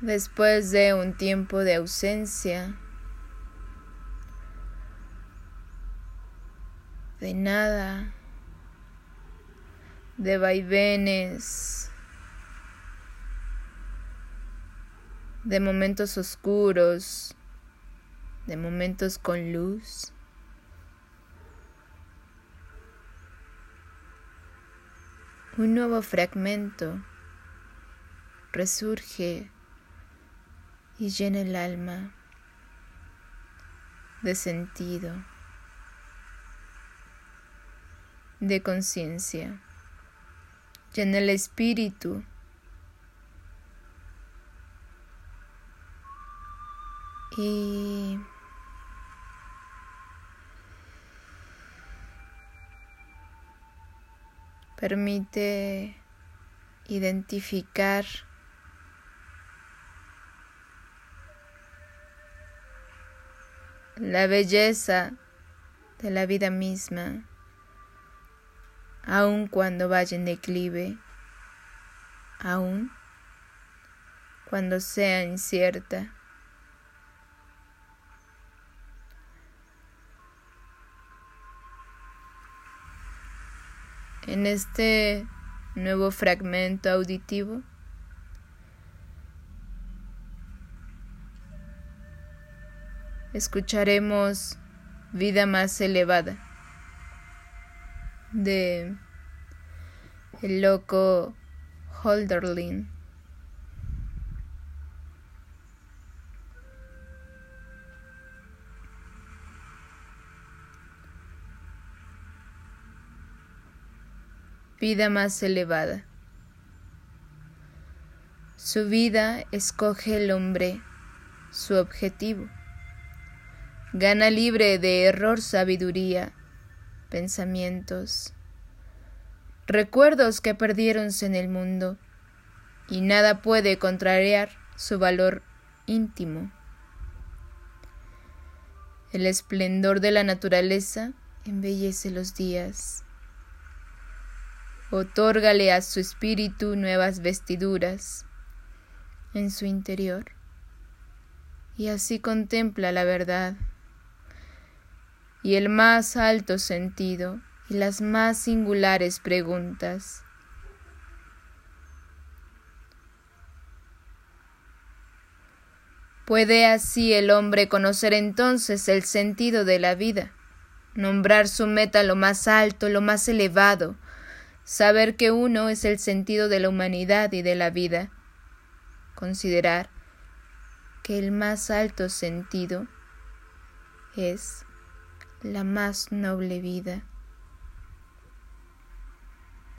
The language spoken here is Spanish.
Después de un tiempo de ausencia, de nada, de vaivenes, de momentos oscuros, de momentos con luz. Un nuevo fragmento resurge y llena el alma de sentido, de conciencia, llena el espíritu y permite identificar la belleza de la vida misma, aun cuando vaya en declive, aun cuando sea incierta. En este nuevo fragmento auditivo escucharemos Vida más elevada de el loco Holderlin. Vida más elevada. Su vida escoge el hombre, su objetivo Gana libre de error sabiduría, pensamientos, recuerdos que perdiéronse en el mundo, y nada puede contrariar su valor íntimo. El esplendor de la naturaleza embellece los días. Otórgale a su espíritu nuevas vestiduras en su interior, y así contempla la verdad y el más alto sentido y las más singulares preguntas. ¿Puede así el hombre conocer entonces el sentido de la vida, nombrar su meta lo más alto, lo más elevado, saber que uno es el sentido de la humanidad y de la vida, considerar que el más alto sentido es la más noble vida.